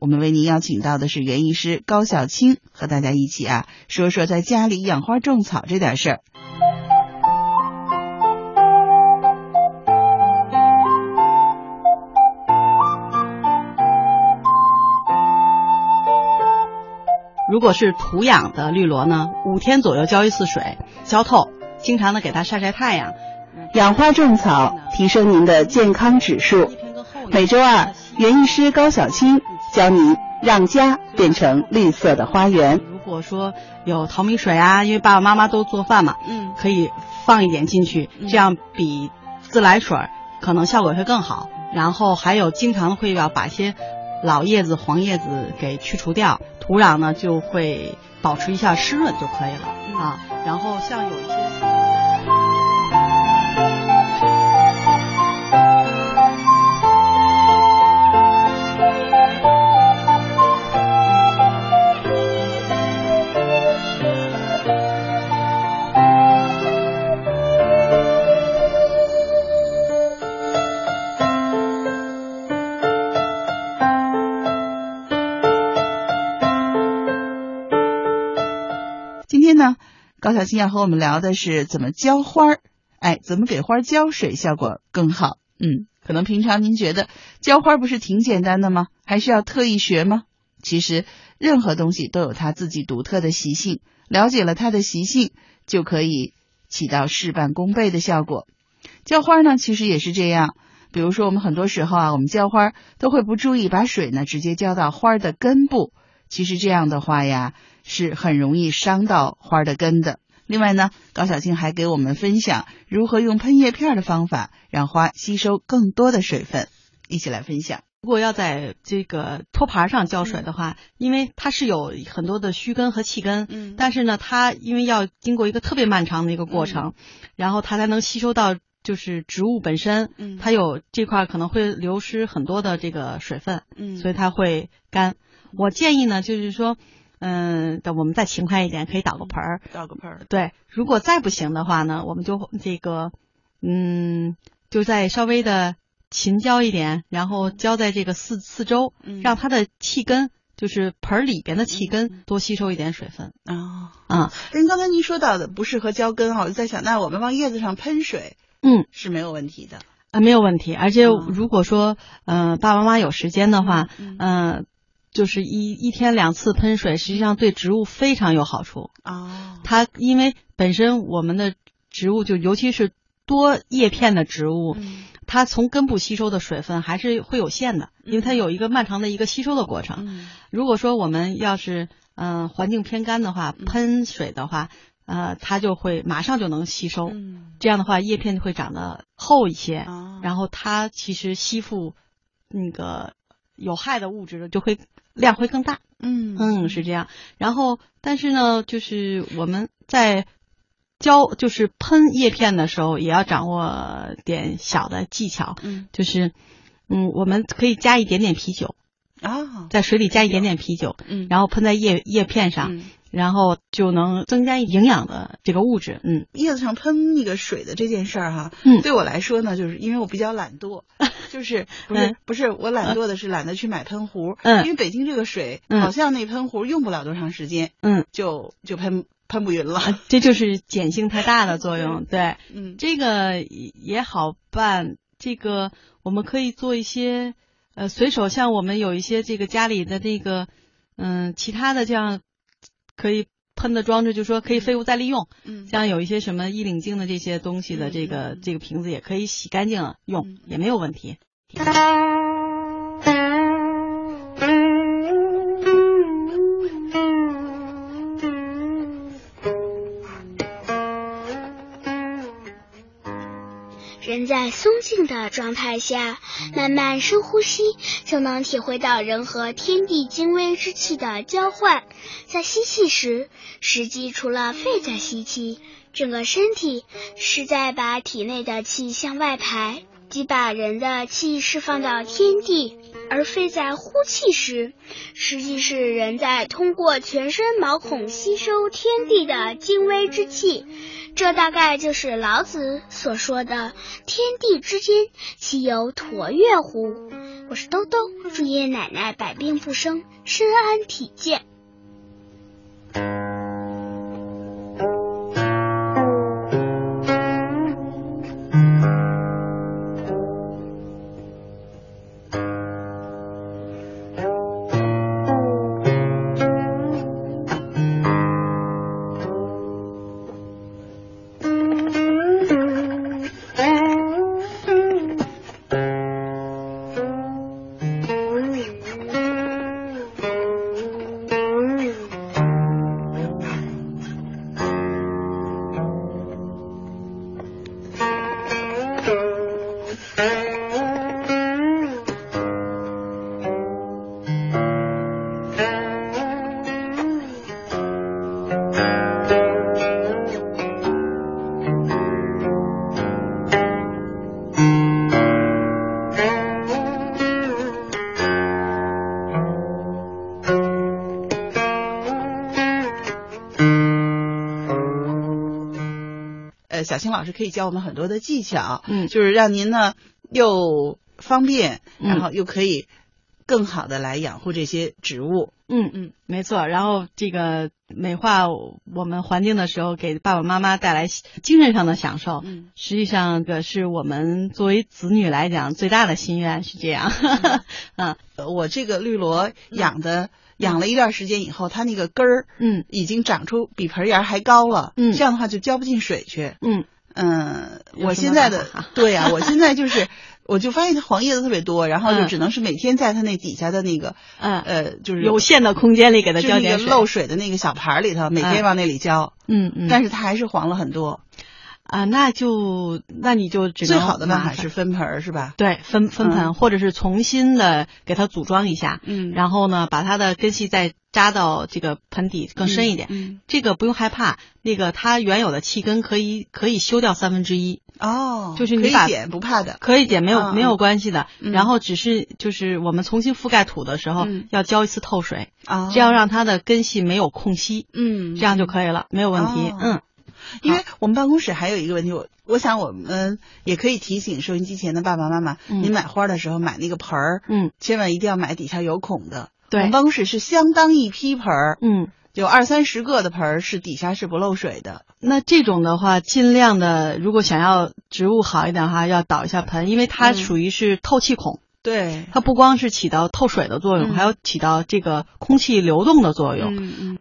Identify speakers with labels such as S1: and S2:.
S1: 我们为您邀请到的是园艺师高小青，和大家一起啊说说在家里养花种草这点事儿。
S2: 如果是土养的绿萝呢，五天左右浇一次水，浇透，经常的给它晒晒太阳。
S1: 养花种草，提升您的健康指数。每周二，园艺师高小青教你让家变成绿色的花园。
S2: 如果说有淘米水啊，因为爸爸妈妈都做饭嘛，嗯，可以放一点进去，这样比自来水可能效果会更好。然后还有经常会要把一些老叶子、黄叶子给去除掉。土壤呢就会保持一下湿润就可以了啊。然后像有一些。
S1: 高小青要和我们聊的是怎么浇花儿，哎，怎么给花浇水效果更好？嗯，可能平常您觉得浇花不是挺简单的吗？还需要特意学吗？其实任何东西都有它自己独特的习性，了解了它的习性，就可以起到事半功倍的效果。浇花呢，其实也是这样。比如说，我们很多时候啊，我们浇花都会不注意把水呢直接浇到花的根部。其实这样的话呀，是很容易伤到花的根的。另外呢，高小静还给我们分享如何用喷叶片的方法，让花吸收更多的水分。一起来分享。
S2: 如果要在这个托盘上浇水的话，因为它是有很多的须根和气根，嗯，但是呢，它因为要经过一个特别漫长的一个过程，然后它才能吸收到就是植物本身，嗯，它有这块可能会流失很多的这个水分，嗯，所以它会干。我建议呢，就是说，嗯，我们再勤快一点，可以倒个盆儿，
S1: 倒个盆儿。
S2: 对，如果再不行的话呢，我们就这个，嗯，就再稍微的勤浇一点，然后浇在这个四四周，让它的气根，就是盆儿里边的气根多吸收一点水分。
S1: 啊啊，您刚才您说到的不适合浇根哈，我就在想，那我们往叶子上喷水，
S2: 嗯，
S1: 是没有问题的
S2: 啊，没有问题。而且如果说，嗯，爸爸妈妈有时间的话，嗯。就是一一天两次喷水，实际上对植物非常有好处
S1: 啊。
S2: 它因为本身我们的植物就尤其是多叶片的植物，它从根部吸收的水分还是会有限的，因为它有一个漫长的一个吸收的过程。如果说我们要是嗯环境偏干的话，喷水的话，呃，它就会马上就能吸收。这样的话，叶片就会长得厚一些，然后它其实吸附那个有害的物质的就会。量会更大，
S1: 嗯
S2: 嗯是这样。然后，但是呢，就是我们在浇就是喷叶片的时候，也要掌握点小的技巧。嗯，就是嗯，我们可以加一点点啤酒
S1: 啊，
S2: 在水里加一点点啤酒，嗯，然后喷在叶叶片上。然后就能增加营养的这个物质，嗯，
S1: 叶子上喷那个水的这件事儿哈，嗯，对我来说呢，就是因为我比较懒惰，就是不是不是我懒惰的是懒得去买喷壶，嗯，因为北京这个水好像那喷壶用不了多长时间，嗯，就就喷喷不匀了，
S2: 这就是碱性太大的作用，对，嗯，这个也好办，这个我们可以做一些，呃，随手像我们有一些这个家里的那个，嗯，其他的这样。可以喷的装置，就说可以废物再利用。嗯，像有一些什么衣领净的这些东西的这个这个瓶子，也可以洗干净了用，也没有问题。
S3: 人在松静的状态下，慢慢深呼吸，就能体会到人和天地精微之气的交换。在吸气时，实际除了肺在吸气，整个身体是在把体内的气向外排，即把人的气释放到天地；而肺在呼气时，实际是人在通过全身毛孔吸收天地的精微之气。这大概就是老子所说的“天地之间，岂有橐越乎？”我是兜兜，祝爷爷奶奶百病不生，身安体健。
S1: 小青老师可以教我们很多的技巧，
S2: 嗯，
S1: 就是让您呢又方便，
S2: 嗯
S1: 然后又可以更好的来养护这些植物。
S2: 嗯嗯，没错。然后这个美化我们环境的时候，给爸爸妈妈带来精神上的享受，
S1: 嗯，
S2: 实际上个是我们作为子女来讲最大的心愿是这样。嗯，
S1: 我这个绿萝养的。养了一段时间以后，它那个根儿，
S2: 嗯，
S1: 已经长出比盆芽还高了，
S2: 嗯，
S1: 这样的话就浇不进水去，
S2: 嗯。
S1: 嗯，我现在的对呀、啊，我现在就是，我就发现它黄叶子特别多，然后就只能是每天在它那底下的那个，
S2: 嗯
S1: 呃，就是
S2: 有限的空间里给它浇点
S1: 水，漏水的那个小盘里头，每天往那里浇，
S2: 嗯嗯，
S1: 但是它还是黄了很多。
S2: 啊，那就那你就只能
S1: 最好的办法是分盆是吧？
S2: 对，分分盆、
S1: 嗯，
S2: 或者是重新的给它组装一下，
S1: 嗯，
S2: 然后呢，把它的根系再扎到这个盆底更深一点，
S1: 嗯，
S2: 这个不用害怕，那个它原有的气根可以可以修掉三分之一，
S1: 哦，
S2: 就是你把
S1: 剪不怕的，
S2: 可以剪，没有、
S1: 嗯、
S2: 没有关系的，
S1: 嗯、
S2: 然后只是就是我们重新覆盖土的时候、
S1: 嗯、
S2: 要浇一次透水，
S1: 哦，
S2: 这样让它的根系没有空隙，
S1: 嗯，
S2: 这样就可以了，没有问题，
S1: 哦、
S2: 嗯。
S1: 因为我们办公室还有一个问题，我我想我们也可以提醒收音机前的爸爸妈妈，
S2: 嗯、
S1: 您买花的时候买那个盆儿，
S2: 嗯，
S1: 千万一定要买底下有孔的。
S2: 对，
S1: 我们办公室是相当一批盆儿，
S2: 嗯，
S1: 有二三十个的盆儿是底下是不漏水的。
S2: 那这种的话，尽量的，如果想要植物好一点的话，要倒一下盆，因为它属于是透气孔。
S1: 嗯对，
S2: 它不光是起到透水的作用，
S1: 嗯、
S2: 还有起到这个空气流动的作用。
S1: 嗯嗯。